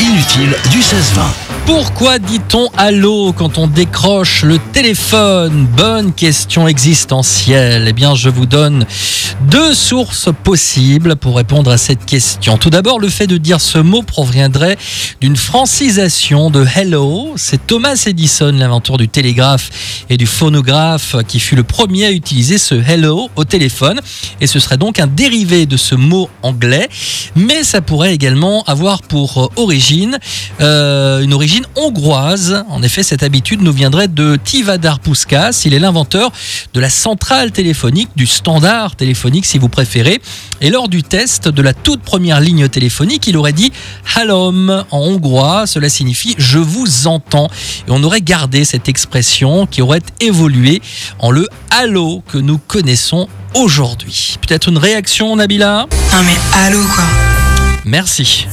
inutile du 16-20. Pourquoi dit-on allô quand on décroche le téléphone? Bonne question existentielle. Eh bien, je vous donne deux sources possibles pour répondre à cette question. Tout d'abord, le fait de dire ce mot proviendrait d'une francisation de hello. C'est Thomas Edison, l'inventeur du télégraphe et du phonographe, qui fut le premier à utiliser ce hello au téléphone. Et ce serait donc un dérivé de ce mot anglais. Mais ça pourrait également avoir pour origine euh, une origine hongroise. En effet, cette habitude nous viendrait de Tivadar Puskas. Il est l'inventeur de la centrale téléphonique, du standard téléphonique si vous préférez. Et lors du test de la toute première ligne téléphonique, il aurait dit Hallom en hongrois. Cela signifie je vous entends. Et on aurait gardé cette expression qui aurait évolué en le Halo que nous connaissons aujourd'hui. Peut-être une réaction, Nabila? Non mais allô quoi. Merci.